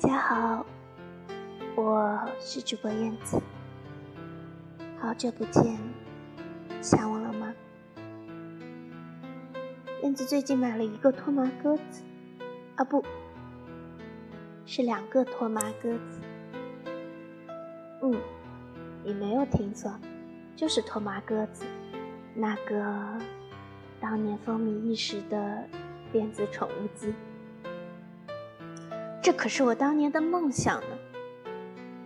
大家好，我是主播燕子，好久不见，想我了吗？燕子最近买了一个托马鸽子，啊不，是两个托马鸽子。嗯，你没有听错，就是托马鸽子，那个当年风靡一时的电子宠物机。这可是我当年的梦想呢，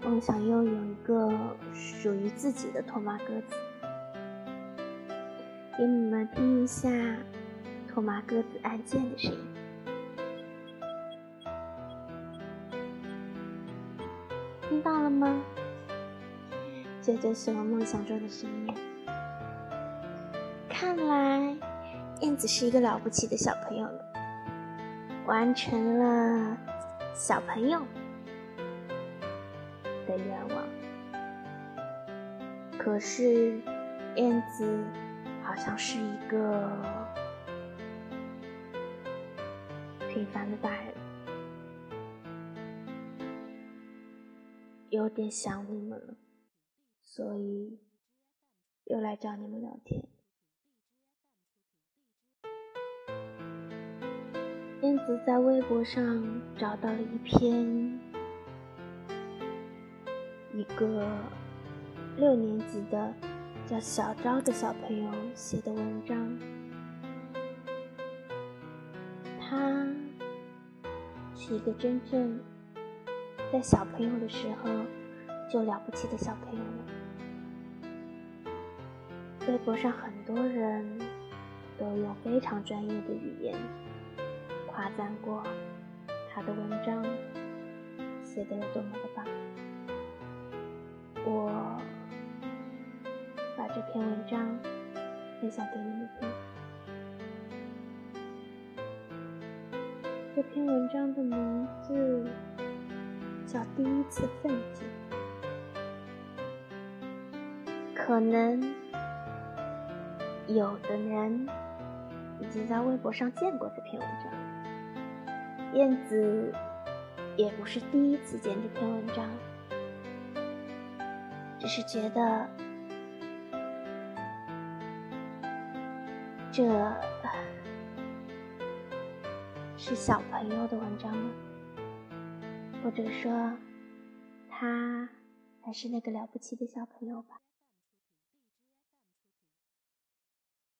梦想拥有一个属于自己的托马鸽子。给你们听一下托马鸽子按键的声音，听到了吗？这就是我梦想中的声音。看来燕子是一个了不起的小朋友了，完成了。小朋友的愿望，可是燕子好像是一个平凡的大人，有点想你们了，所以又来找你们聊天。在微博上找到了一篇一个六年级的叫小昭的小朋友写的文章。他是一个真正在小朋友的时候就了不起的小朋友了。微博上很多人都用非常专业的语言。夸赞过他的文章写的有多么的棒，我把这篇文章分享给你们听。这篇文章的名字叫《第一次奋进》，可能有的人已经在微博上见过这篇文章。燕子也不是第一次见这篇文章，只是觉得这是小朋友的文章吗？或者说，他才是那个了不起的小朋友吧？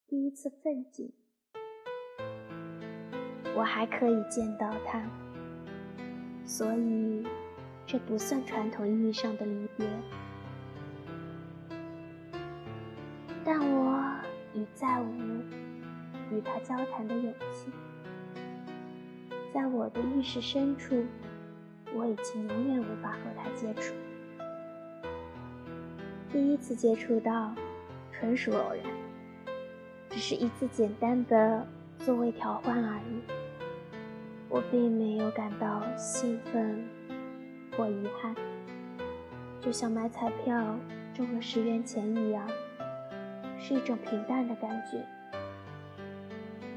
第一次奋进。我还可以见到他，所以这不算传统意义上的离别。但我已再无与他交谈的勇气，在我的意识深处，我已经永远无法和他接触。第一次接触到，纯属偶然，只是一次简单的座位调换而已。我并没有感到兴奋或遗憾，就像买彩票中了十元钱一样，是一种平淡的感觉。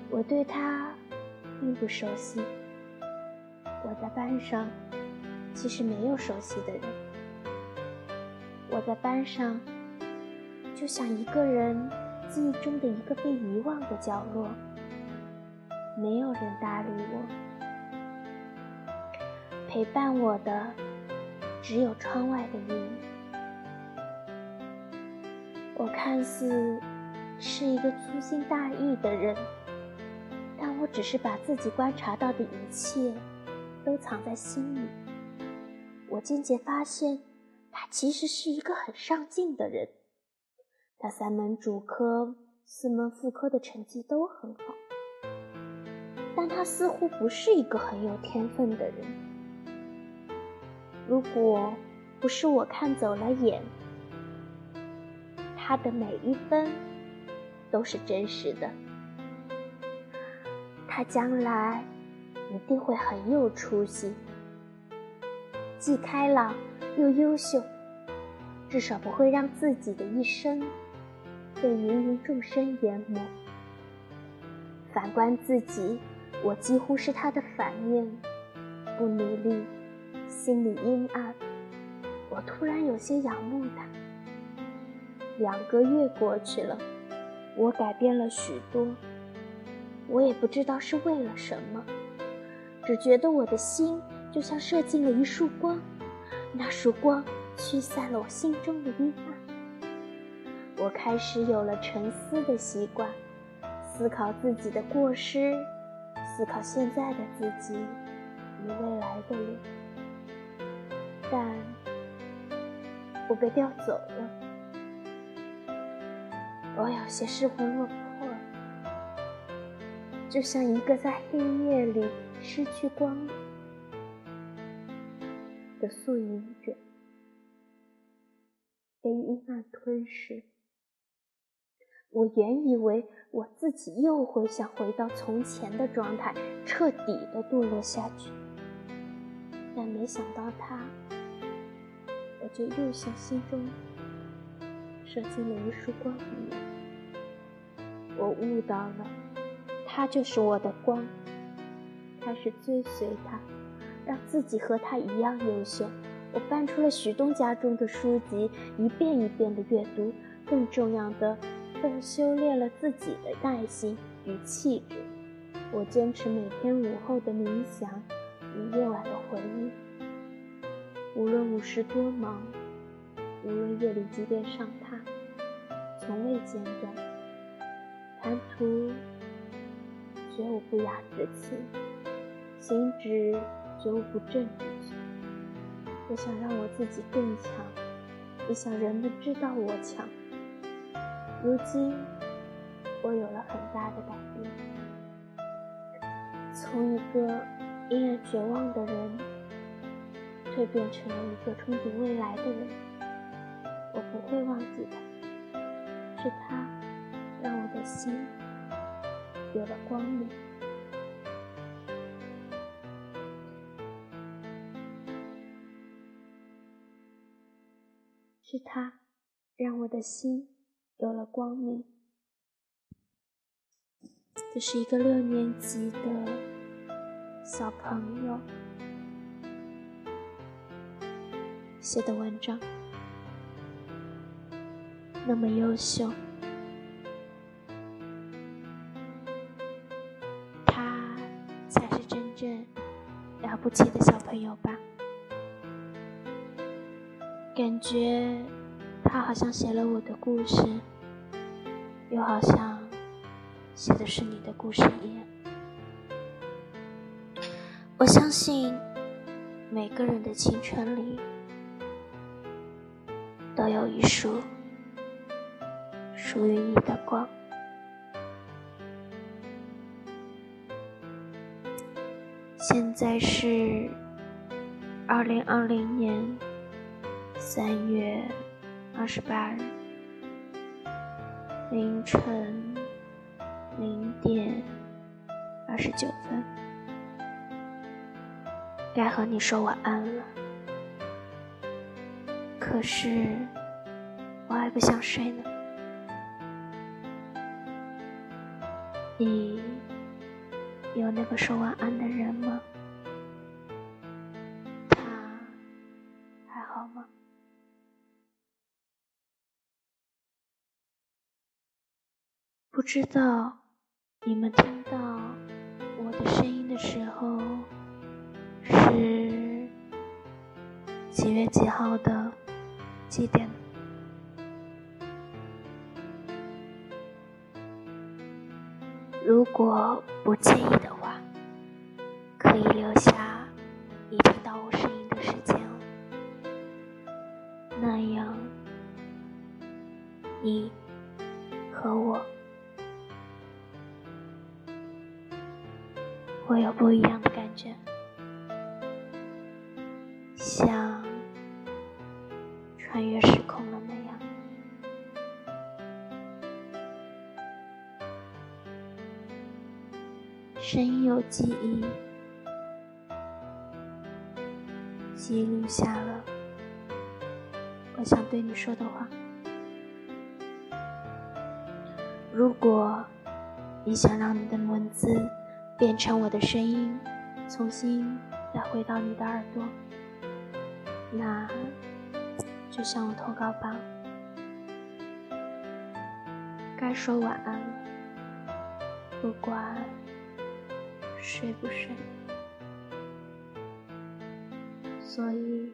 我对他并不熟悉，我在班上其实没有熟悉的人，我在班上就像一个人记忆中的一个被遗忘的角落，没有人搭理我。陪伴我的只有窗外的云。我看似是一个粗心大意的人，但我只是把自己观察到的一切都藏在心里。我渐渐发现，他其实是一个很上进的人。他三门主科、四门副科的成绩都很好，但他似乎不是一个很有天分的人。如果不是我看走了眼，他的每一分都是真实的。他将来一定会很有出息，既开朗又优秀，至少不会让自己的一生被芸芸众生淹没。反观自己，我几乎是他的反面，不努力。心里阴暗。我突然有些仰慕他。两个月过去了，我改变了许多。我也不知道是为了什么，只觉得我的心就像射进了一束光，那束光驱散了我心中的阴暗。我开始有了沉思的习惯，思考自己的过失，思考现在的自己与未来的路。但我被调走了，我有些失魂落魄。就像一个在黑夜里失去光的素隐者，被阴暗吞噬。我原以为我自己又会想回到从前的状态，彻底的堕落下去，但没想到他，我就又向心中射进了一束光。我悟到了。他就是我的光，开始追随他，让自己和他一样优秀。我翻出了许东家中的书籍，一遍一遍的阅读。更重要的，更修炼了自己的耐心与气质。我坚持每天午后的冥想与夜晚的回忆。无论午时多忙，无论夜里几点上榻，从未间断。谈吐。绝无不雅之气，行止绝无不正之气。我想让我自己更强，也想人们知道我强。如今，我有了很大的改变，从一个因而绝望的人，蜕变成了一个憧憬未来的人。我不会忘记他，是他让我的心。有了光明，是他让我的心有了光明。这是一个六年级的小朋友写的文章，那么优秀。他才是真正了不起的小朋友吧，感觉他好像写了我的故事，又好像写的是你的故事一样。我相信每个人的青春里都有一束属于你的光。现在是二零二零年三月二十八日凌晨零点二十九分，该和你说晚安了。可是我还不想睡呢，你。有那个说晚安的人吗？他还好吗？不知道你们听到我的声音的时候几月几号的几点？如果不介意的话，可以留下你听到我声音的时间。那样，你和我会有不一样的感觉，穿越时空了那样。声音有记忆，记录下了我想对你说的话。如果你想让你的文字变成我的声音，重新再回到你的耳朵，那就向我投稿吧，该说晚安了，不管睡不睡，所以